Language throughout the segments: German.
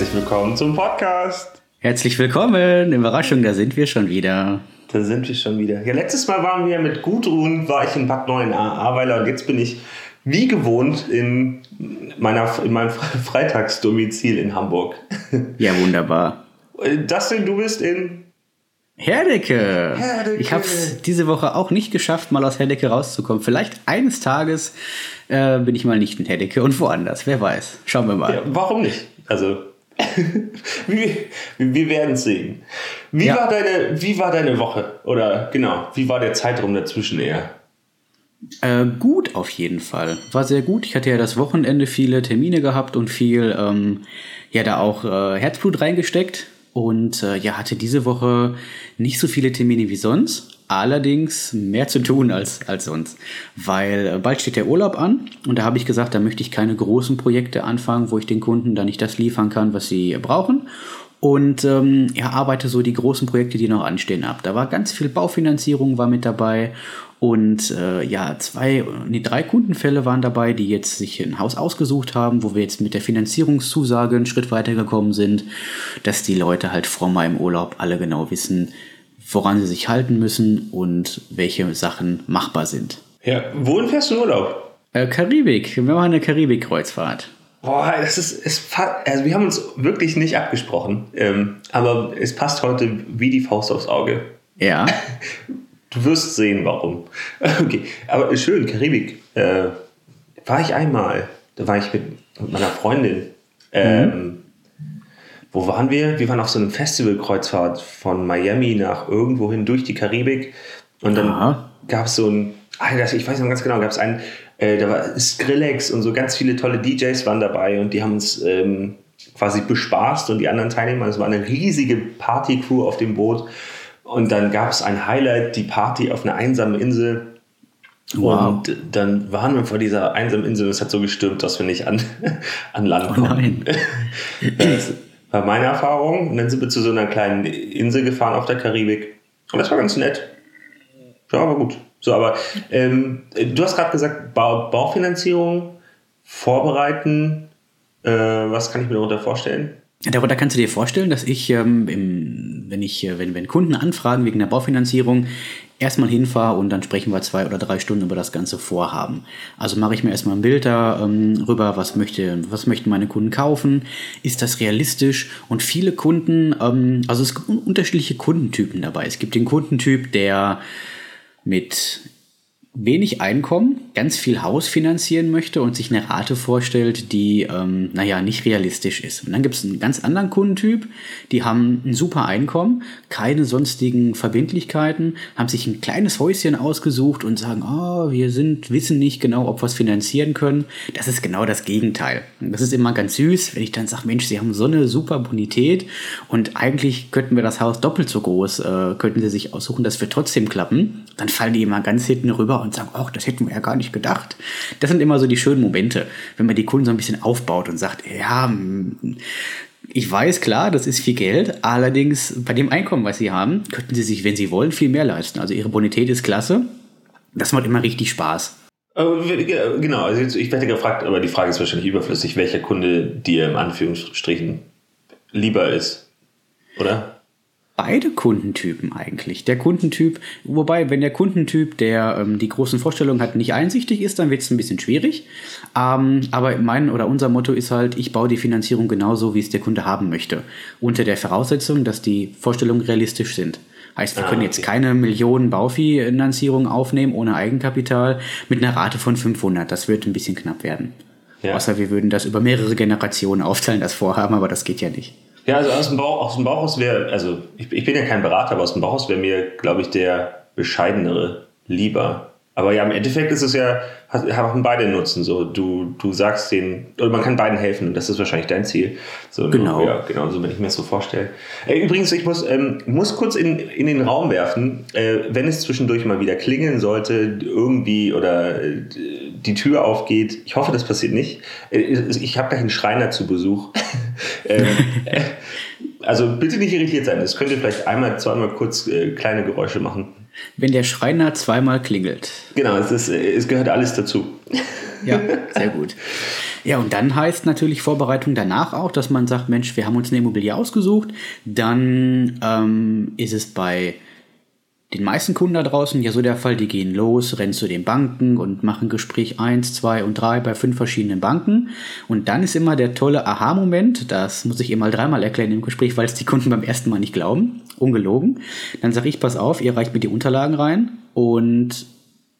herzlich willkommen zum Podcast. Herzlich willkommen. Überraschung, da sind wir schon wieder. Da sind wir schon wieder. Ja, letztes Mal waren wir mit Gudrun, war ich in Bad 9 Ahrweiler und jetzt bin ich wie gewohnt in, meiner, in meinem Freitagsdomizil in Hamburg. Ja, wunderbar. Dustin, du bist in Herdecke. Herdecke. Ich habe es diese Woche auch nicht geschafft, mal aus Herdecke rauszukommen. Vielleicht eines Tages äh, bin ich mal nicht in Herdecke und woanders. Wer weiß. Schauen wir mal. Ja, warum nicht? Also, wir, wir werden es sehen. Wie, ja. war deine, wie war deine Woche? Oder genau, wie war der Zeitraum dazwischen eher? Äh, gut auf jeden Fall. War sehr gut. Ich hatte ja das Wochenende viele Termine gehabt und viel, ähm, ja, da auch äh, Herzblut reingesteckt. Und äh, ja, hatte diese Woche nicht so viele Termine wie sonst, allerdings mehr zu tun als, als sonst. Weil äh, bald steht der Urlaub an und da habe ich gesagt, da möchte ich keine großen Projekte anfangen, wo ich den Kunden dann nicht das liefern kann, was sie brauchen. Und ähm, ja, arbeite so die großen Projekte, die noch anstehen, ab. Da war ganz viel Baufinanzierung war mit dabei und äh, ja, zwei, nee, drei Kundenfälle waren dabei, die jetzt sich ein Haus ausgesucht haben, wo wir jetzt mit der Finanzierungszusage einen Schritt weitergekommen sind, dass die Leute halt vor meinem Urlaub alle genau wissen, woran sie sich halten müssen und welche Sachen machbar sind. Ja, wohin fährst du in Urlaub? Äh, Karibik. Wir machen eine Karibik-Kreuzfahrt. Boah, das ist, es, also wir haben uns wirklich nicht abgesprochen, ähm, aber es passt heute wie die Faust aufs Auge. Ja. Du wirst sehen, warum. Okay, aber schön, Karibik. Äh, war ich einmal. Da war ich mit, mit meiner Freundin. Ähm, mhm. Wo waren wir? Wir waren auf so einem Festivalkreuzfahrt von Miami nach irgendwohin durch die Karibik. Und dann gab es so ein, ach, ich weiß noch ganz genau, gab es einen, äh, da war Skrillex und so ganz viele tolle DJs waren dabei und die haben uns ähm, quasi bespaßt und die anderen Teilnehmer, es war eine riesige Partycrew auf dem Boot. Und dann gab es ein Highlight, die Party auf einer einsamen Insel. Wow. Und dann waren wir vor dieser einsamen Insel und es hat so gestürmt, dass wir nicht an, an Land kommen. Oh nein. War meine Erfahrung. Und dann sind wir zu so einer kleinen Insel gefahren auf der Karibik. Und das war ganz nett. Ja, war gut. So, aber ähm, du hast gerade gesagt, Bau, Baufinanzierung vorbereiten. Äh, was kann ich mir darunter vorstellen? Darunter kannst du dir vorstellen, dass ich, ähm, im, wenn ich, äh, wenn, wenn Kunden anfragen wegen der Baufinanzierung, erstmal hinfahre und dann sprechen wir zwei oder drei Stunden über das ganze Vorhaben. Also mache ich mir erstmal ein Bild darüber, ähm, was möchte, was möchten meine Kunden kaufen, ist das realistisch und viele Kunden, ähm, also es gibt unterschiedliche Kundentypen dabei. Es gibt den Kundentyp, der mit wenig Einkommen, ganz viel Haus finanzieren möchte und sich eine Rate vorstellt, die, ähm, naja, nicht realistisch ist. Und dann gibt es einen ganz anderen Kundentyp, die haben ein super Einkommen, keine sonstigen Verbindlichkeiten, haben sich ein kleines Häuschen ausgesucht und sagen, oh, wir sind, wissen nicht genau, ob wir es finanzieren können. Das ist genau das Gegenteil. Und das ist immer ganz süß, wenn ich dann sage, Mensch, Sie haben so eine super Bonität und eigentlich könnten wir das Haus doppelt so groß, äh, könnten Sie sich aussuchen, das wird trotzdem klappen. Dann fallen die immer ganz hinten rüber und sagen, ach, das hätten wir ja gar nicht gedacht. Das sind immer so die schönen Momente, wenn man die Kunden so ein bisschen aufbaut und sagt, ja, ich weiß, klar, das ist viel Geld, allerdings bei dem Einkommen, was sie haben, könnten sie sich, wenn sie wollen, viel mehr leisten. Also ihre Bonität ist klasse. Das macht immer richtig Spaß. Genau, also ich werde gefragt, aber die Frage ist wahrscheinlich überflüssig, welcher Kunde dir im Anführungsstrichen lieber ist, oder? Beide Kundentypen eigentlich. Der Kundentyp, wobei, wenn der Kundentyp, der ähm, die großen Vorstellungen hat, nicht einsichtig ist, dann wird es ein bisschen schwierig. Ähm, aber mein oder unser Motto ist halt, ich baue die Finanzierung genauso, wie es der Kunde haben möchte. Unter der Voraussetzung, dass die Vorstellungen realistisch sind. Heißt, wir ah, können jetzt keine Millionen Baufinanzierung aufnehmen ohne Eigenkapital mit einer Rate von 500. Das wird ein bisschen knapp werden. Ja. Außer wir würden das über mehrere Generationen aufteilen, das Vorhaben, aber das geht ja nicht. Ja, also aus dem, Bauch, aus dem Bauchhaus wäre, also ich, ich, bin ja kein Berater, aber aus dem Bauchhaus wäre mir, glaube ich, der bescheidenere lieber. Aber ja, im Endeffekt ist es ja, haben beide Nutzen. So, du, du sagst denen, oder man kann beiden helfen und das ist wahrscheinlich dein Ziel. So, genau. Ja, genau, so wenn ich mir das so vorstelle. Äh, übrigens, ich muss, ähm, muss kurz in, in den Raum werfen, äh, wenn es zwischendurch mal wieder klingeln sollte, irgendwie oder äh, die Tür aufgeht. Ich hoffe, das passiert nicht. Äh, ich habe gleich einen Schreiner zu Besuch. ähm, also bitte nicht irritiert sein. Das könnt ihr vielleicht einmal, zweimal kurz äh, kleine Geräusche machen. Wenn der Schreiner zweimal klingelt. Genau, es, ist, es gehört alles dazu. Ja, sehr gut. Ja, und dann heißt natürlich Vorbereitung danach auch, dass man sagt, Mensch, wir haben uns eine Immobilie ausgesucht. Dann ähm, ist es bei den meisten Kunden da draußen ja so der Fall, die gehen los, rennen zu den Banken und machen Gespräch 1, 2 und 3 bei fünf verschiedenen Banken. Und dann ist immer der tolle Aha-Moment, das muss ich ihr mal dreimal erklären im Gespräch, weil es die Kunden beim ersten Mal nicht glauben, ungelogen. Dann sage ich, pass auf, ihr reicht mir die Unterlagen rein und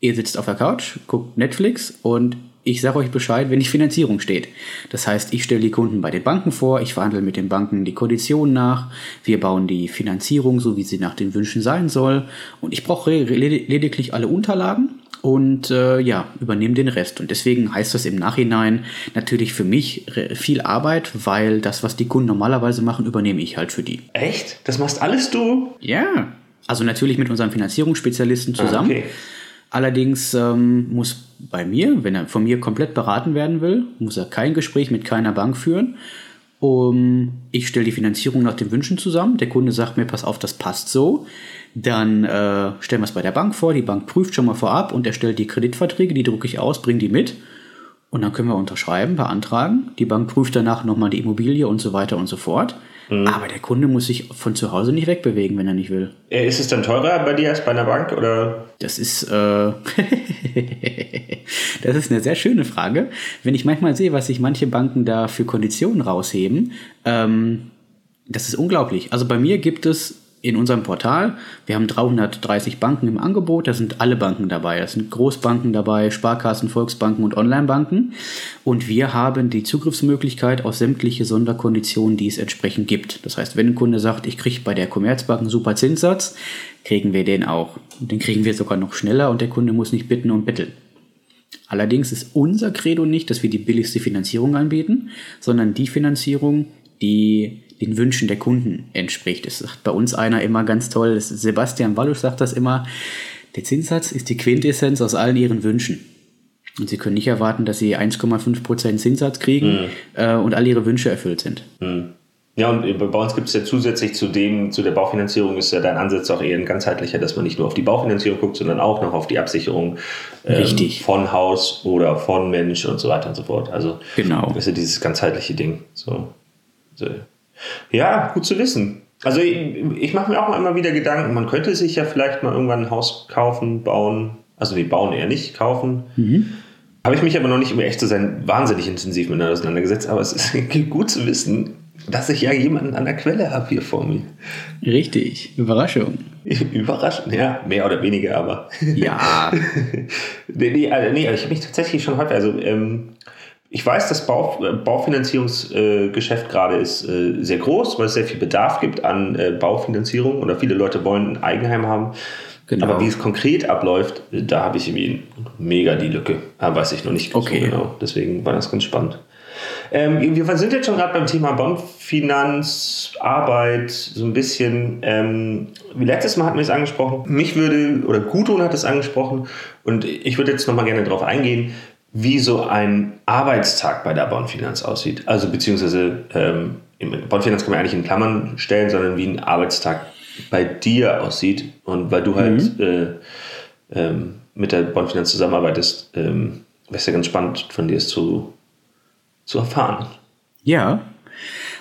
ihr sitzt auf der Couch, guckt Netflix und ich sage euch Bescheid, wenn die Finanzierung steht. Das heißt, ich stelle die Kunden bei den Banken vor, ich verhandle mit den Banken die Konditionen nach, wir bauen die Finanzierung so, wie sie nach den Wünschen sein soll und ich brauche lediglich alle Unterlagen und äh, ja, übernehme den Rest. Und deswegen heißt das im Nachhinein natürlich für mich viel Arbeit, weil das, was die Kunden normalerweise machen, übernehme ich halt für die. Echt? Das machst alles du? Ja. Also natürlich mit unserem Finanzierungsspezialisten zusammen. Ah, okay. Allerdings ähm, muss bei mir, wenn er von mir komplett beraten werden will, muss er kein Gespräch mit keiner Bank führen. Um, ich stelle die Finanzierung nach den Wünschen zusammen. Der Kunde sagt mir, pass auf, das passt so. Dann äh, stellen wir es bei der Bank vor. Die Bank prüft schon mal vorab und erstellt die Kreditverträge. Die drucke ich aus, bringe die mit. Und dann können wir unterschreiben, beantragen. Die Bank prüft danach nochmal die Immobilie und so weiter und so fort. Mhm. Aber der Kunde muss sich von zu Hause nicht wegbewegen, wenn er nicht will. Äh, ist es dann teurer bei dir als bei einer Bank? Oder? Das ist, äh das ist eine sehr schöne Frage. Wenn ich manchmal sehe, was sich manche Banken da für Konditionen rausheben, ähm, das ist unglaublich. Also bei mir gibt es in unserem Portal. Wir haben 330 Banken im Angebot, da sind alle Banken dabei. Da sind Großbanken dabei, Sparkassen, Volksbanken und Onlinebanken. Und wir haben die Zugriffsmöglichkeit auf sämtliche Sonderkonditionen, die es entsprechend gibt. Das heißt, wenn ein Kunde sagt, ich kriege bei der Commerzbank einen super Zinssatz, kriegen wir den auch. Den kriegen wir sogar noch schneller und der Kunde muss nicht bitten und bitteln. Allerdings ist unser Credo nicht, dass wir die billigste Finanzierung anbieten, sondern die Finanzierung, die den Wünschen der Kunden entspricht. Es sagt bei uns einer immer ganz toll, Sebastian Wallusch sagt das immer, der Zinssatz ist die Quintessenz aus allen ihren Wünschen. Und Sie können nicht erwarten, dass Sie 1,5% Zinssatz kriegen mhm. äh, und all Ihre Wünsche erfüllt sind. Mhm. Ja, und bei uns gibt es ja zusätzlich zu dem, zu der Baufinanzierung ist ja dein Ansatz auch eher ein ganzheitlicher, dass man nicht nur auf die Baufinanzierung guckt, sondern auch noch auf die Absicherung ähm, von Haus oder von Mensch und so weiter und so fort. Also genau. das ist ja dieses ganzheitliche Ding. So. so. Ja, gut zu wissen. Also ich, ich mache mir auch immer wieder Gedanken, man könnte sich ja vielleicht mal irgendwann ein Haus kaufen, bauen. Also wir bauen eher nicht, kaufen. Mhm. Habe ich mich aber noch nicht, um echt zu sein, wahnsinnig intensiv mit auseinandergesetzt. Aber es ist gut zu wissen, dass ich ja jemanden an der Quelle habe hier vor mir. Richtig, Überraschung. Überraschung, ja, mehr oder weniger, aber. Ja. nee, nee, also, nee, ich habe mich tatsächlich schon häufig, also ähm, ich weiß, das Bau, äh, Baufinanzierungsgeschäft gerade ist äh, sehr groß, weil es sehr viel Bedarf gibt an äh, Baufinanzierung oder viele Leute wollen ein Eigenheim haben. Genau. Aber wie es konkret abläuft, da habe ich irgendwie mega die Lücke. Da weiß ich noch nicht okay. so genau. Deswegen war das ganz spannend. Ähm, wir sind jetzt schon gerade beim Thema Bondfinanz, Arbeit, so ein bisschen. Ähm, wie letztes Mal hatten wir es angesprochen. Mich würde, oder Gudrun hat es angesprochen, und ich würde jetzt nochmal gerne darauf eingehen, wie so ein Arbeitstag bei der Bondfinanz aussieht. Also beziehungsweise ähm, Bondfinanz kann man eigentlich in Klammern stellen, sondern wie ein Arbeitstag bei dir aussieht. Und weil du halt mhm. äh, ähm, mit der Bondfinanz zusammenarbeitest, ähm, wäre es ja ganz spannend von dir es zu, zu erfahren. Ja,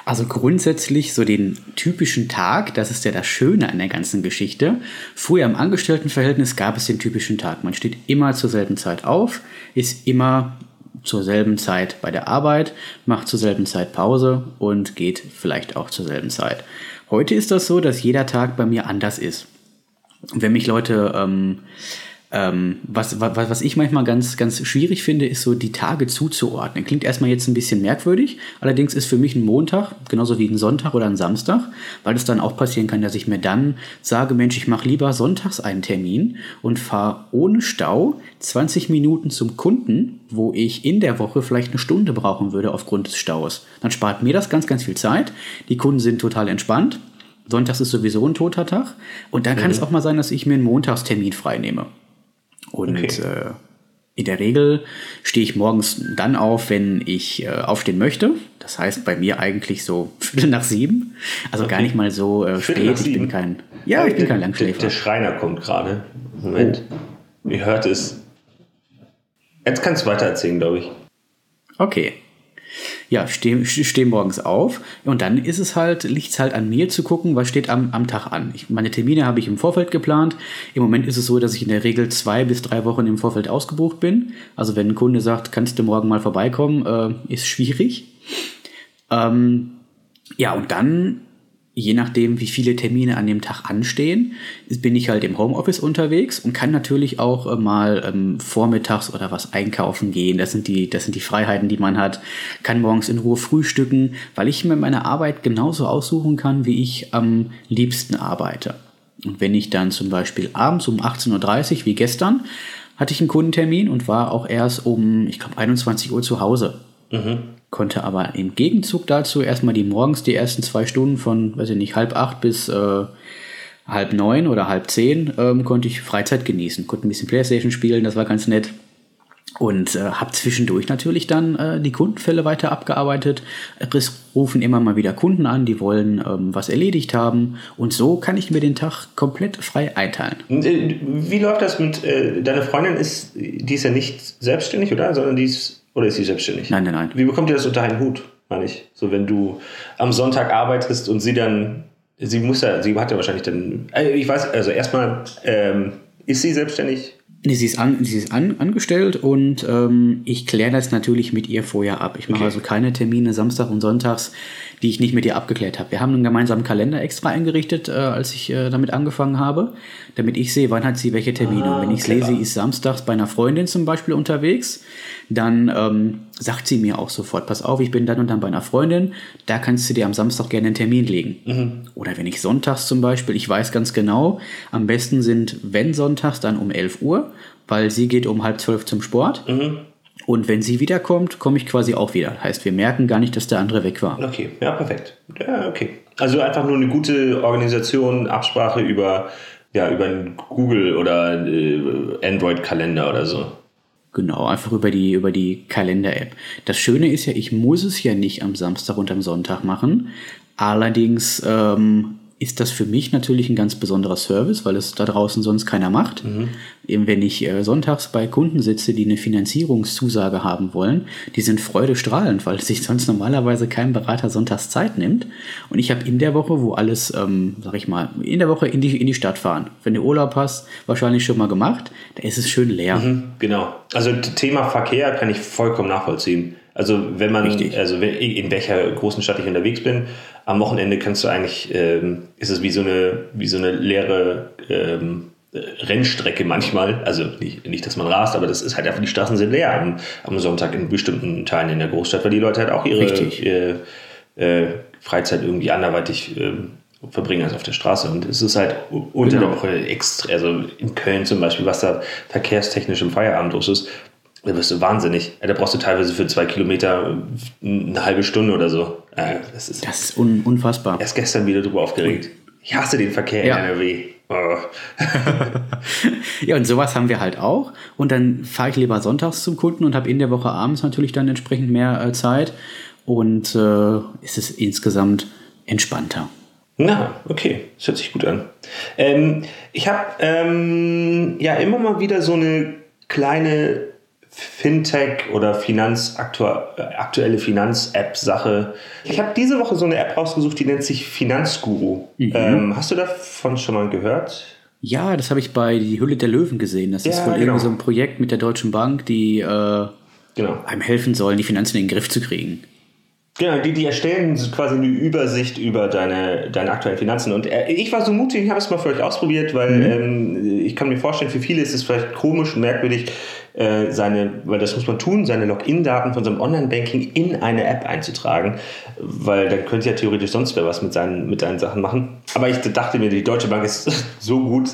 also grundsätzlich so den typischen Tag, das ist ja das Schöne an der ganzen Geschichte. Früher im Angestelltenverhältnis gab es den typischen Tag. Man steht immer zur selben Zeit auf, ist immer zur selben Zeit bei der Arbeit, macht zur selben Zeit Pause und geht vielleicht auch zur selben Zeit. Heute ist das so, dass jeder Tag bei mir anders ist. Wenn mich Leute ähm, ähm, was, was, was ich manchmal ganz, ganz schwierig finde, ist so die Tage zuzuordnen. Klingt erstmal jetzt ein bisschen merkwürdig, allerdings ist für mich ein Montag genauso wie ein Sonntag oder ein Samstag, weil es dann auch passieren kann, dass ich mir dann sage, Mensch, ich mache lieber sonntags einen Termin und fahre ohne Stau 20 Minuten zum Kunden, wo ich in der Woche vielleicht eine Stunde brauchen würde aufgrund des Staus. Dann spart mir das ganz, ganz viel Zeit. Die Kunden sind total entspannt. Sonntags ist sowieso ein toter Tag. Und dann kann mhm. es auch mal sein, dass ich mir einen Montagstermin freinehme. Und okay. äh, In der Regel stehe ich morgens dann auf, wenn ich äh, aufstehen möchte. Das heißt bei mir eigentlich so Viertel nach sieben. Also okay. gar nicht mal so äh, spät. Ich bin kein. Ja, ich bin kein Langschläfer. Der, der Schreiner kommt gerade. Moment. Oh. Ihr hört es. Jetzt kannst du weiter erzählen, glaube ich. Okay ja, stehe steh morgens auf und dann ist es halt, liegt es halt an mir zu gucken, was steht am, am Tag an. Ich, meine Termine habe ich im Vorfeld geplant. Im Moment ist es so, dass ich in der Regel zwei bis drei Wochen im Vorfeld ausgebucht bin. Also wenn ein Kunde sagt, kannst du morgen mal vorbeikommen, äh, ist schwierig. Ähm, ja, und dann je nachdem, wie viele Termine an dem Tag anstehen, bin ich halt im Homeoffice unterwegs und kann natürlich auch äh, mal ähm, vormittags oder was einkaufen gehen. Das sind, die, das sind die Freiheiten, die man hat. Kann morgens in Ruhe frühstücken, weil ich mir meine Arbeit genauso aussuchen kann, wie ich am liebsten arbeite. Und wenn ich dann zum Beispiel abends um 18.30 Uhr, wie gestern, hatte ich einen Kundentermin und war auch erst um, ich glaube, 21 Uhr zu Hause. Mhm konnte aber im Gegenzug dazu erstmal die morgens die ersten zwei Stunden von, weiß ich nicht, halb acht bis äh, halb neun oder halb zehn ähm, konnte ich Freizeit genießen, konnte ein bisschen Playstation spielen, das war ganz nett. Und äh, habe zwischendurch natürlich dann äh, die Kundenfälle weiter abgearbeitet. Es rufen immer mal wieder Kunden an, die wollen ähm, was erledigt haben. Und so kann ich mir den Tag komplett frei einteilen. Äh, wie läuft das mit, äh, deine Freundin ist, die ist ja nicht selbstständig, oder? Sondern die ist oder ist sie selbstständig? Nein, nein, nein. Wie bekommt ihr das unter einen Hut, meine ich? So, wenn du am Sonntag arbeitest und sie dann, sie muss ja, sie hat ja wahrscheinlich dann, äh, ich weiß, also erstmal, ähm, ist sie selbstständig? Nee, sie ist, an, sie ist an, angestellt und ähm, ich kläre das natürlich mit ihr vorher ab. Ich mache okay. also keine Termine Samstag und Sonntags, die ich nicht mit ihr abgeklärt habe. Wir haben einen gemeinsamen Kalender extra eingerichtet, äh, als ich äh, damit angefangen habe, damit ich sehe, wann hat sie welche Termine. Ah, und wenn ich sehe, sie ist samstags bei einer Freundin zum Beispiel unterwegs, dann ähm, sagt sie mir auch sofort, pass auf, ich bin dann und dann bei einer Freundin, da kannst du dir am Samstag gerne einen Termin legen. Mhm. Oder wenn ich sonntags zum Beispiel, ich weiß ganz genau, am besten sind, wenn sonntags, dann um 11 Uhr, weil sie geht um halb zwölf zum Sport. Mhm. Und wenn sie wiederkommt, komme ich quasi auch wieder. Heißt, wir merken gar nicht, dass der andere weg war. Okay, ja, perfekt. Ja, okay. Also einfach nur eine gute Organisation, Absprache über, ja, über einen Google oder äh, Android-Kalender oder so. Genau, einfach über die, über die Kalender-App. Das Schöne ist ja, ich muss es ja nicht am Samstag und am Sonntag machen. Allerdings ähm, ist das für mich natürlich ein ganz besonderer Service, weil es da draußen sonst keiner macht. Mhm. Eben wenn ich äh, sonntags bei Kunden sitze, die eine Finanzierungszusage haben wollen, die sind freudestrahlend, weil sich sonst normalerweise kein Berater sonntags Zeit nimmt. Und ich habe in der Woche, wo alles, ähm, sag ich mal, in der Woche in die, in die Stadt fahren. Wenn du Urlaub hast, wahrscheinlich schon mal gemacht, da ist es schön leer. Mhm, genau. Also Thema Verkehr kann ich vollkommen nachvollziehen. Also wenn man, Richtig. also in welcher großen Stadt ich unterwegs bin, am Wochenende kannst du eigentlich, ähm, ist es wie so eine, wie so eine leere ähm, Rennstrecke manchmal. Also nicht, nicht, dass man rast, aber das ist halt einfach, die Straßen sind leer am, am Sonntag in bestimmten Teilen in der Großstadt, weil die Leute halt auch ihre, ihre äh, Freizeit irgendwie anderweitig äh, verbringen als auf der Straße. Und es ist halt unter genau. der Woche extra, also in Köln zum Beispiel, was da verkehrstechnisch im Feierabend los ist, da wirst du wahnsinnig. Da brauchst du teilweise für zwei Kilometer eine halbe Stunde oder so. Das ist, das ist un unfassbar. Erst gestern wieder drüber aufgeregt. Ich hasse den Verkehr ja. in NRW. Oh. ja, und sowas haben wir halt auch. Und dann fahre ich lieber sonntags zum Kunden und habe in der Woche abends natürlich dann entsprechend mehr äh, Zeit. Und äh, ist es insgesamt entspannter. Na, okay, das hört sich gut an. Ähm, ich habe ähm, ja immer mal wieder so eine kleine Fintech oder Finanz, aktuelle Finanz-App-Sache. Ich habe diese Woche so eine App rausgesucht, die nennt sich Finanzguru. Mhm. Ähm, hast du davon schon mal gehört? Ja, das habe ich bei Die Hülle der Löwen gesehen. Das ja, ist wohl genau. irgendwie so ein Projekt mit der Deutschen Bank, die äh, genau. einem helfen sollen, die Finanzen in den Griff zu kriegen. Genau, die, die erstellen quasi eine Übersicht über deine, deine aktuellen Finanzen. Und äh, ich war so mutig, ich habe es mal für euch ausprobiert, weil mhm. ähm, ich kann mir vorstellen, für viele ist es vielleicht komisch und merkwürdig, äh, seine, weil das muss man tun, seine Login-Daten von seinem Online-Banking in eine App einzutragen, weil dann könnte ja theoretisch sonst wer was mit seinen, mit seinen Sachen machen. Aber ich dachte mir, die Deutsche Bank ist so gut,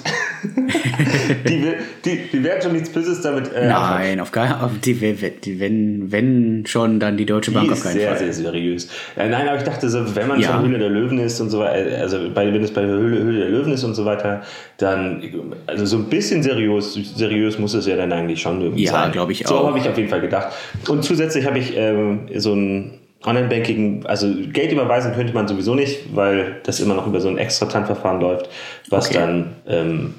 die, die, die werden schon nichts Böses damit. Äh, Nein, auf gar auf die, die, wenn, wenn schon, dann die Deutsche Bank auf keinen sehr, Fall. Sehr, sehr seriös. Äh, nein, aber ich dachte, so, wenn man ja. schon Höhle der Löwen ist und so weiter, also bei, wenn es bei Höhle, Höhle der Löwen ist und so weiter, dann, also so ein bisschen seriös, seriös muss es ja dann eigentlich schon irgendwie ja, sein. Ja, glaube ich auch. So habe ich auf jeden Fall gedacht. Und zusätzlich habe ich ähm, so ein Online-Banking, also Geld überweisen könnte man sowieso nicht, weil das immer noch über so ein extra Tanverfahren läuft, was okay. dann, ähm,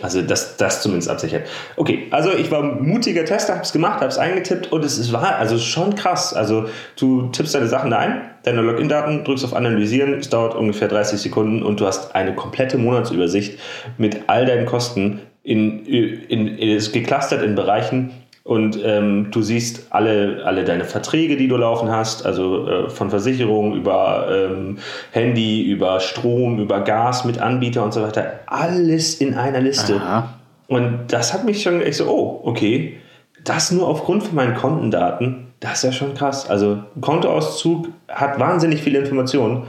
also das, das zumindest absichert. Okay, also ich war mutiger Tester, habe es gemacht, habe es eingetippt und es, es war also schon krass. Also du tippst deine Sachen da ein, deine Login-Daten, drückst auf Analysieren, es dauert ungefähr 30 Sekunden und du hast eine komplette Monatsübersicht mit all deinen Kosten in, in, in, ist geclustert in Bereichen, und ähm, du siehst alle, alle deine Verträge, die du laufen hast, also äh, von Versicherung über ähm, Handy, über Strom, über Gas mit Anbieter und so weiter. Alles in einer Liste. Aha. Und das hat mich schon echt so, oh, okay, das nur aufgrund von meinen Kontendaten, das ist ja schon krass. Also Kontoauszug hat wahnsinnig viele Informationen.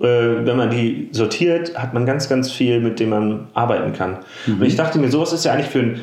Äh, wenn man die sortiert, hat man ganz, ganz viel, mit dem man arbeiten kann. Mhm. Und ich dachte mir, sowas ist ja eigentlich für ein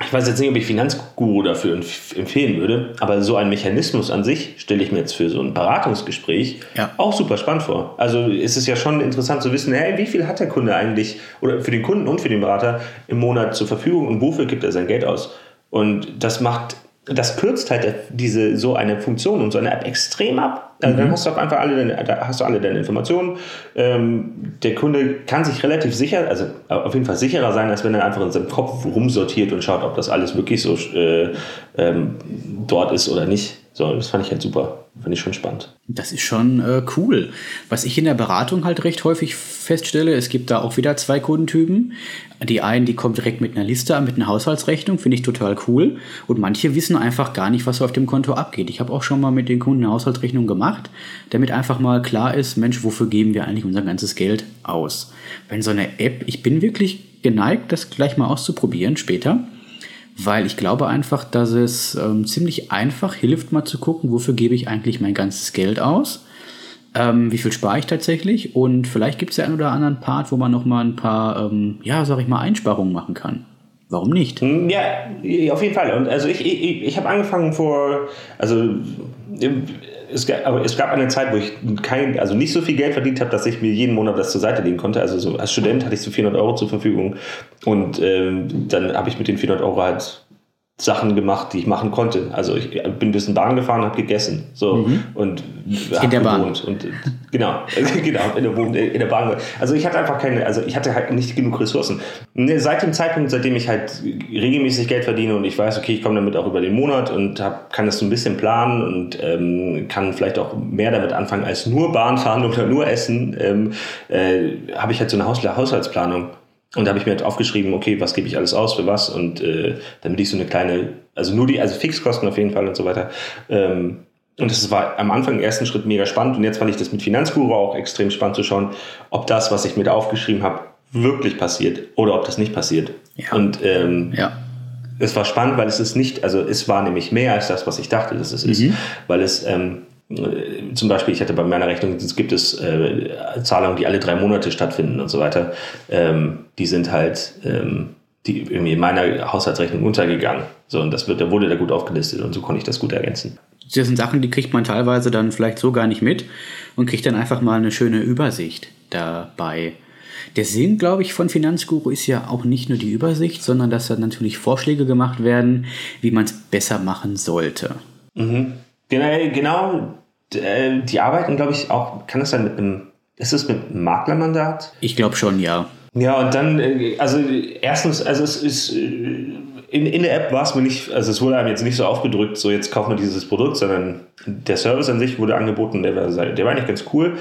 ich weiß jetzt nicht, ob ich Finanzguru dafür empfehlen würde, aber so ein Mechanismus an sich stelle ich mir jetzt für so ein Beratungsgespräch ja. auch super spannend vor. Also ist es ja schon interessant zu wissen, hey, wie viel hat der Kunde eigentlich oder für den Kunden und für den Berater im Monat zur Verfügung und wofür gibt er sein Geld aus? Und das macht das kürzt halt diese so eine Funktion und so eine App extrem ab. Also mhm. Dann hast du auch einfach alle deine, hast du alle deine Informationen. Ähm, der Kunde kann sich relativ sicher, also auf jeden Fall sicherer sein, als wenn er einfach in seinem Kopf rumsortiert und schaut, ob das alles wirklich so äh, ähm, dort ist oder nicht. So, das fand ich halt super. Fand ich schon spannend. Das ist schon äh, cool. Was ich in der Beratung halt recht häufig feststelle, es gibt da auch wieder zwei Kundentypen. Die einen, die kommen direkt mit einer Liste an, mit einer Haushaltsrechnung, finde ich total cool. Und manche wissen einfach gar nicht, was auf dem Konto abgeht. Ich habe auch schon mal mit den Kunden eine Haushaltsrechnung gemacht, damit einfach mal klar ist, Mensch, wofür geben wir eigentlich unser ganzes Geld aus? Wenn so eine App, ich bin wirklich geneigt, das gleich mal auszuprobieren später weil ich glaube einfach, dass es ähm, ziemlich einfach hilft, mal zu gucken, wofür gebe ich eigentlich mein ganzes Geld aus, ähm, wie viel spare ich tatsächlich und vielleicht gibt es ja einen oder anderen Part, wo man noch mal ein paar, ähm, ja, sag ich mal, Einsparungen machen kann. Warum nicht? Hm, ja, auf jeden Fall. Und also ich, ich, ich habe angefangen vor, also es, aber es gab eine Zeit, wo ich kein, also nicht so viel Geld verdient habe, dass ich mir jeden Monat das zur Seite legen konnte. Also so als Student hatte ich so 400 Euro zur Verfügung und ähm, dann habe ich mit den 400 Euro halt Sachen gemacht, die ich machen konnte. Also ich bin ein bisschen Bahn gefahren, habe gegessen, so mhm. und in der Bahn und genau, genau in der, in der Bahn. Also ich hatte einfach keine, also ich hatte halt nicht genug Ressourcen. Ne, seit dem Zeitpunkt, seitdem ich halt regelmäßig Geld verdiene und ich weiß, okay, ich komme damit auch über den Monat und hab, kann das so ein bisschen planen und ähm, kann vielleicht auch mehr damit anfangen als nur Bahn fahren oder nur essen, ähm, äh, habe ich halt so eine Haus Haushaltsplanung und da habe ich mir halt aufgeschrieben, okay, was gebe ich alles aus für was und äh, damit ich so eine kleine, also nur die, also Fixkosten auf jeden Fall und so weiter. Ähm, und das war am Anfang im ersten Schritt mega spannend und jetzt fand ich das mit Finanzguru auch extrem spannend zu schauen, ob das, was ich mir da aufgeschrieben habe, wirklich passiert oder ob das nicht passiert. Ja. Und ähm, ja. es war spannend, weil es ist nicht, also es war nämlich mehr als das, was ich dachte, dass es mhm. ist, weil es ähm, äh, zum Beispiel, ich hatte bei meiner Rechnung, es gibt es äh, Zahlungen, die alle drei Monate stattfinden und so weiter. Ähm, die sind halt ähm, die irgendwie in meiner Haushaltsrechnung untergegangen. So, und das wird, da wurde da gut aufgelistet und so konnte ich das gut ergänzen. Das sind Sachen, die kriegt man teilweise dann vielleicht so gar nicht mit und kriegt dann einfach mal eine schöne Übersicht dabei. Der Sinn, glaube ich, von Finanzguru ist ja auch nicht nur die Übersicht, sondern dass da natürlich Vorschläge gemacht werden, wie man es besser machen sollte. Mhm. Genau, genau die arbeiten, glaube ich, auch, kann das sein mit einem, ist es mit einem Maklermandat? Ich glaube schon, ja. Ja, und dann, äh, also erstens, also es ist, äh, in, in der App war es mir nicht, also es wurde einem jetzt nicht so aufgedrückt, so jetzt kauft man dieses Produkt, sondern der Service an sich wurde angeboten, der war, der war eigentlich ganz cool.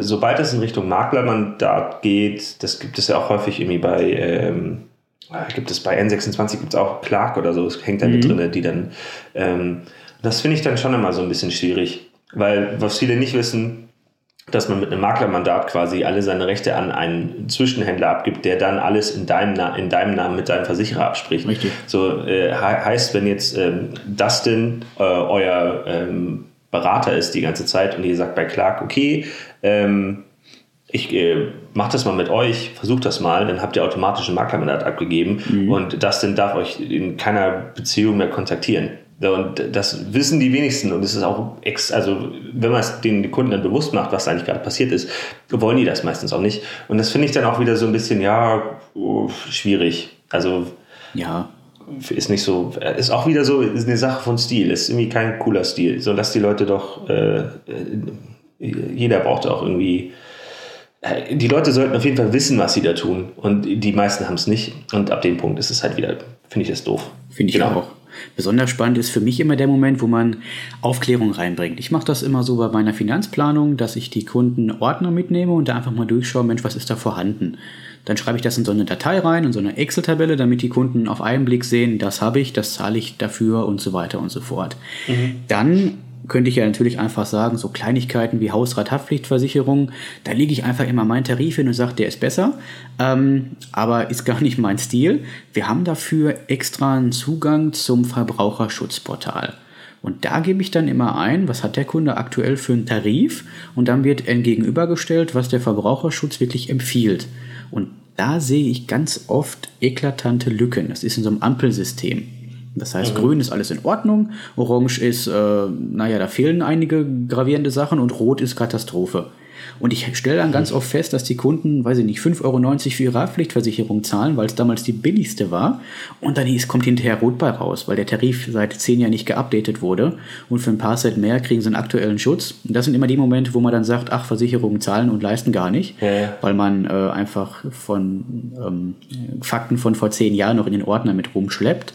sobald es in Richtung Maklermandat geht, das gibt es ja auch häufig irgendwie bei, ähm, gibt es bei N26 gibt es auch Clark oder so, es hängt da mit mhm. drin, die dann, ähm, das finde ich dann schon immer so ein bisschen schwierig, weil was viele nicht wissen, dass man mit einem Maklermandat quasi alle seine Rechte an einen Zwischenhändler abgibt, der dann alles in deinem, in deinem Namen mit deinem Versicherer abspricht. Richtig. So äh, heißt, wenn jetzt ähm, Dustin äh, euer ähm, Berater ist die ganze Zeit und ihr sagt bei Clark, okay, ähm, ich äh, mache das mal mit euch, versucht das mal, dann habt ihr automatisch ein Maklermandat abgegeben mhm. und Dustin darf euch in keiner Beziehung mehr kontaktieren. Und das wissen die wenigsten und es ist auch, ex also wenn man es den Kunden dann bewusst macht, was eigentlich gerade passiert ist, wollen die das meistens auch nicht. Und das finde ich dann auch wieder so ein bisschen, ja, schwierig. Also ja. ist nicht so, ist auch wieder so ist eine Sache von Stil, ist irgendwie kein cooler Stil. So lass die Leute doch, äh, jeder braucht auch irgendwie äh, die Leute sollten auf jeden Fall wissen, was sie da tun. Und die meisten haben es nicht. Und ab dem Punkt ist es halt wieder, finde ich das doof. Finde ich genau. auch. Besonders spannend ist für mich immer der Moment, wo man Aufklärung reinbringt. Ich mache das immer so bei meiner Finanzplanung, dass ich die Kunden Ordner mitnehme und da einfach mal durchschaue, Mensch, was ist da vorhanden? Dann schreibe ich das in so eine Datei rein, in so eine Excel-Tabelle, damit die Kunden auf einen Blick sehen, das habe ich, das zahle ich dafür und so weiter und so fort. Mhm. Dann könnte ich ja natürlich einfach sagen, so Kleinigkeiten wie Hausrat-Haftpflichtversicherung, da lege ich einfach immer meinen Tarif hin und sage, der ist besser, ähm, aber ist gar nicht mein Stil. Wir haben dafür extra einen Zugang zum Verbraucherschutzportal. Und da gebe ich dann immer ein, was hat der Kunde aktuell für einen Tarif und dann wird gegenübergestellt, was der Verbraucherschutz wirklich empfiehlt. Und da sehe ich ganz oft eklatante Lücken. Das ist in so einem Ampelsystem. Das heißt, mhm. grün ist alles in Ordnung, orange ist, äh, naja, da fehlen einige gravierende Sachen und rot ist Katastrophe. Und ich stelle dann ganz oft fest, dass die Kunden, weiß ich nicht, 5,90 Euro für ihre Haftpflichtversicherung zahlen, weil es damals die billigste war. Und dann kommt hinterher rot bei raus, weil der Tarif seit zehn Jahren nicht geupdatet wurde. Und für ein paar Cent mehr kriegen sie einen aktuellen Schutz. Und das sind immer die Momente, wo man dann sagt, ach, Versicherungen zahlen und leisten gar nicht, ja. weil man äh, einfach von ähm, Fakten von vor zehn Jahren noch in den Ordner mit rumschleppt.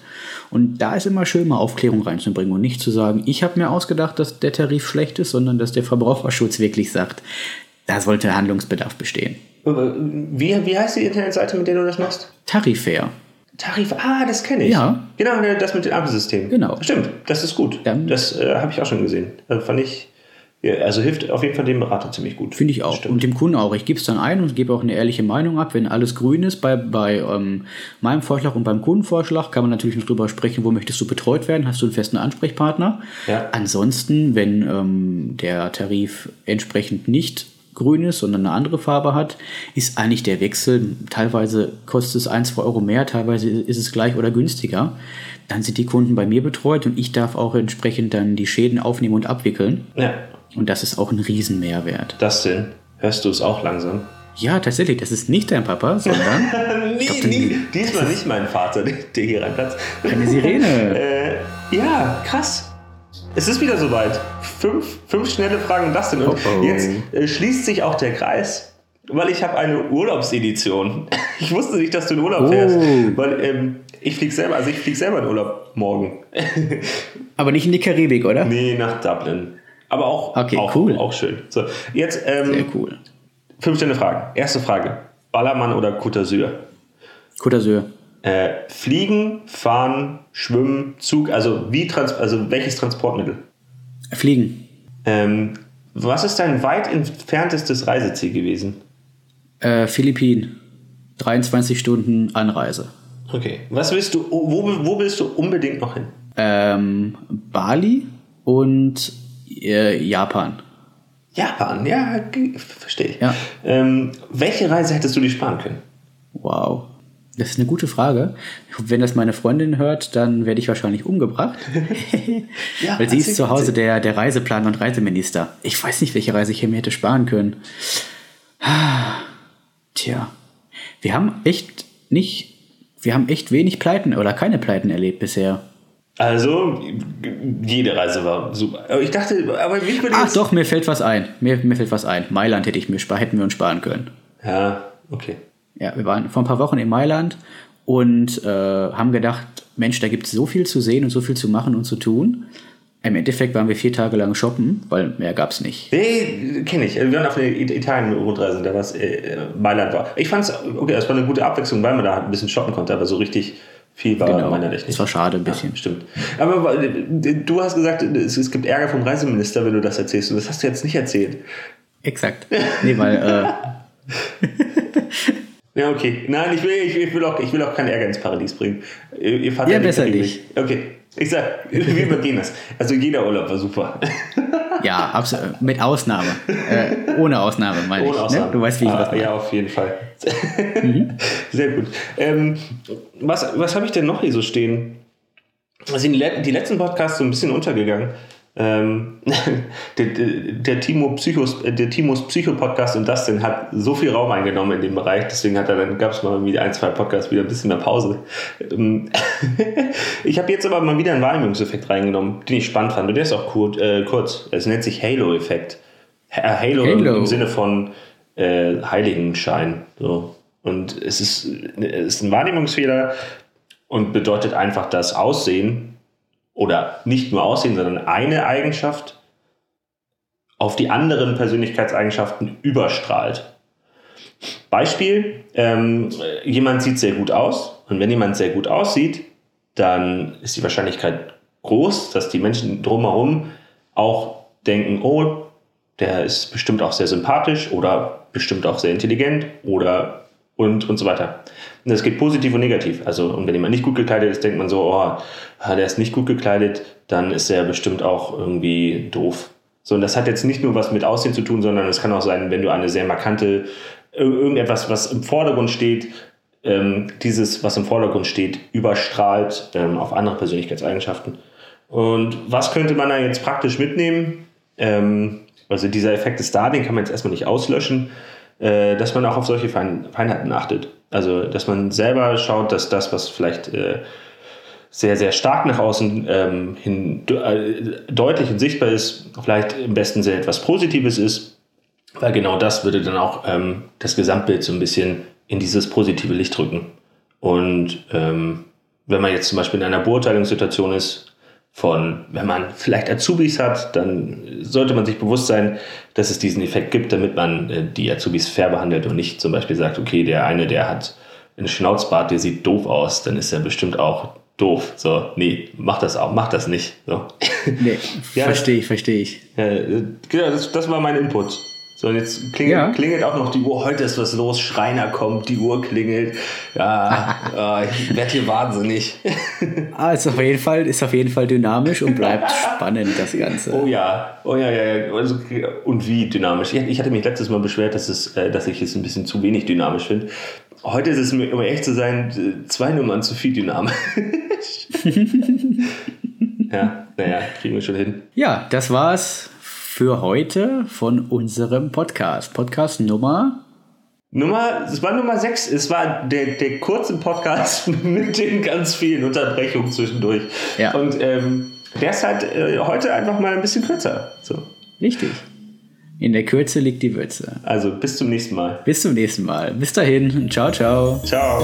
Und da ist immer schön, mal Aufklärung reinzubringen und nicht zu sagen, ich habe mir ausgedacht, dass der Tarif schlecht ist, sondern dass der Verbraucherschutz wirklich sagt, da sollte Handlungsbedarf bestehen. Wie, wie heißt die Internetseite, mit der du das machst? Tarifair. Tarif, ah, das kenne ich. Ja. Genau, das mit dem Ampelsystem. Genau. Stimmt, das ist gut. Dann, das äh, habe ich auch schon gesehen. Also fand ich also hilft auf jeden Fall dem Berater ziemlich gut. Finde ich auch. Stimmt. Und dem Kunden auch. Ich gebe es dann ein und gebe auch eine ehrliche Meinung ab. Wenn alles grün ist bei, bei ähm, meinem Vorschlag und beim Kundenvorschlag, kann man natürlich noch drüber sprechen, wo möchtest du betreut werden. Hast du einen festen Ansprechpartner? Ja. Ansonsten, wenn ähm, der Tarif entsprechend nicht grün ist, sondern eine andere Farbe hat, ist eigentlich der Wechsel, teilweise kostet es 1, 2 Euro mehr, teilweise ist es gleich oder günstiger. Dann sind die Kunden bei mir betreut und ich darf auch entsprechend dann die Schäden aufnehmen und abwickeln. Ja. Und das ist auch ein Riesenmehrwert. Das denn? Hörst du es auch langsam? Ja, tatsächlich. Das ist nicht dein Papa, sondern. nie, glaub, nie. Diesmal nicht mein Vater, der hier reinplatzt. Eine Sirene. äh, ja, krass. Es ist wieder soweit. Fünf, fünf schnelle Fragen und das denn. Und oh oh. jetzt äh, schließt sich auch der Kreis. Weil ich habe eine Urlaubsedition. Ich wusste nicht, dass du in Urlaub oh. fährst. Weil ähm, ich fliege selber, also ich fliege selber in Urlaub morgen. Aber nicht in die Karibik, oder? Nee, nach Dublin. Aber auch, okay, auch, cool. auch schön. So, jetzt ähm, Sehr cool. Fünf Stände Fragen. Erste Frage: Ballermann oder Côte d'Azur? Côte d'Azur. Äh, fliegen, fahren, schwimmen, Zug, also wie trans also welches Transportmittel? Fliegen. Ähm, was ist dein weit entferntestes Reiseziel gewesen? Äh, Philippinen. 23 Stunden Anreise. Okay. Was willst du, wo, wo willst du unbedingt noch hin? Ähm, Bali und äh, Japan. Japan, ja, verstehe ich. Ja. Ähm, welche Reise hättest du dir sparen können? Wow. Das ist eine gute Frage. Wenn das meine Freundin hört, dann werde ich wahrscheinlich umgebracht. ja, Weil sie ist zu Hause der, der Reiseplaner und Reiseminister. Ich weiß nicht, welche Reise ich mir hätte sparen können. Tja. Wir haben echt nicht, wir haben echt wenig Pleiten oder keine Pleiten erlebt bisher. Also, jede Reise war super. Ich dachte, aber mich würde Ach doch, mir fällt was ein. Mir, mir fällt was ein. Mailand hätte ich mir, hätten wir uns sparen können. Ja, okay. Ja, wir waren vor ein paar Wochen in Mailand und äh, haben gedacht, Mensch, da gibt es so viel zu sehen und so viel zu machen und zu tun. Im Endeffekt waren wir vier Tage lang shoppen, weil mehr gab es nicht. Nee, kenne ich. Wir waren auf einer Italien-Rundreise, da was äh, Mailand war. Ich fand es, okay, das war eine gute Abwechslung, weil man da ein bisschen shoppen konnte, aber so richtig viel war genau. meiner Rechnung. Das war schade ein bisschen. Ja, stimmt. Aber du hast gesagt, es, es, gibt Ärger vom Reiseminister, wenn du das erzählst. Und das hast du jetzt nicht erzählt. Exakt. Nee, weil. Äh ja, okay. Nein, ich will, ich, ich, will auch, ich will auch keinen Ärger ins Paradies bringen. Ihr, ihr ja, besser nicht. Okay. Ich sag, wir übergehen das. Also jeder Urlaub war super. Ja, absolut. Mit Ausnahme. Äh, ohne Ausnahme, meine Ohne ich. Ausnahme. Ne? Du weißt, wie ich ah, was meine. Ja, auf jeden Fall. Sehr gut. Ähm, was was habe ich denn noch hier so stehen? Also die letzten Podcasts so ein bisschen untergegangen. Ähm, der, der, Timo Psychos, äh, der Timos Psycho-Podcast und Dustin hat so viel Raum eingenommen in dem Bereich, deswegen hat er dann gab es mal wieder ein, zwei Podcasts wieder ein bisschen mehr Pause. Ähm, ich habe jetzt aber mal wieder einen Wahrnehmungseffekt reingenommen, den ich spannend fand und der ist auch kurz. Äh, kurz. Es nennt sich Halo-Effekt. Ha- Halo, Im, Halo. im Sinne von äh, Heiligenschein. So. Und es ist, es ist ein Wahrnehmungsfehler und bedeutet einfach, dass Aussehen oder nicht nur Aussehen, sondern eine Eigenschaft auf die anderen Persönlichkeitseigenschaften überstrahlt. Beispiel, ähm, jemand sieht sehr gut aus und wenn jemand sehr gut aussieht, dann ist die Wahrscheinlichkeit groß, dass die Menschen drumherum auch denken, oh, der ist bestimmt auch sehr sympathisch oder bestimmt auch sehr intelligent oder und, und so weiter. Und das geht positiv und negativ. Also, und wenn jemand nicht gut gekleidet ist, denkt man so, oh, der ist nicht gut gekleidet, dann ist er bestimmt auch irgendwie doof. So, und das hat jetzt nicht nur was mit Aussehen zu tun, sondern es kann auch sein, wenn du eine sehr markante, ir- irgendetwas, was im Vordergrund steht, ähm, dieses, was im Vordergrund steht, überstrahlt ähm, auf andere Persönlichkeitseigenschaften. Und was könnte man da jetzt praktisch mitnehmen? Ähm, also dieser Effekt ist da, den kann man jetzt erstmal nicht auslöschen, äh, dass man auch auf solche Fein Feinheiten achtet. Also, dass man selber schaut, dass das, was vielleicht äh, sehr, sehr stark nach außen ähm, hin äh, deutlich und sichtbar ist, vielleicht im besten sehr etwas Positives ist, weil genau das würde dann auch ähm, das Gesamtbild so ein bisschen in dieses positive Licht rücken. Und ähm, wenn man jetzt zum Beispiel in einer Beurteilungssituation ist, von, wenn man vielleicht Azubis hat, dann sollte man sich bewusst sein, dass es diesen Effekt gibt, damit man äh, die Azubis fair behandelt und nicht zum Beispiel sagt, okay, der eine, der hat einen Schnauzbart, der sieht doof aus, dann ist er bestimmt auch doof. So, nee, mach das auch, mach das nicht. So. Nee, Ja, verstehe ich, verstehe ich. Äh, genau, das, das war mein Input. So, und jetzt klingelt, Ja. klingelt auch noch die Uhr. Heute ist was los. Schreiner kommt, die Uhr klingelt. Ja, äh, ich werde hier wahnsinnig. Ah, ist auf jeden Fall, ist auf jeden Fall dynamisch und bleibt spannend, das Ganze. Oh ja, oh ja, ja, ja. Also, und wie dynamisch. Ich, hatte mich letztes Mal beschwert, dass, es, äh, dass ich es ein bisschen zu wenig dynamisch finde. Heute ist es um echt zu sein, zwei Nummern zu viel dynamisch. ja, naja, kriegen wir schon hin. Ja, das war's für heute von unserem Podcast. Podcast Nummer. Nummer, es war Nummer 6. Es war der, der kurze Podcast mit den ganz vielen Unterbrechungen zwischendurch. Ja. Und ähm, der ist halt äh, heute einfach mal ein bisschen kürzer. So. Richtig. In der Kürze liegt die Würze. Also bis zum nächsten Mal. Bis zum nächsten Mal. Bis dahin. Ciao, ciao. Ciao.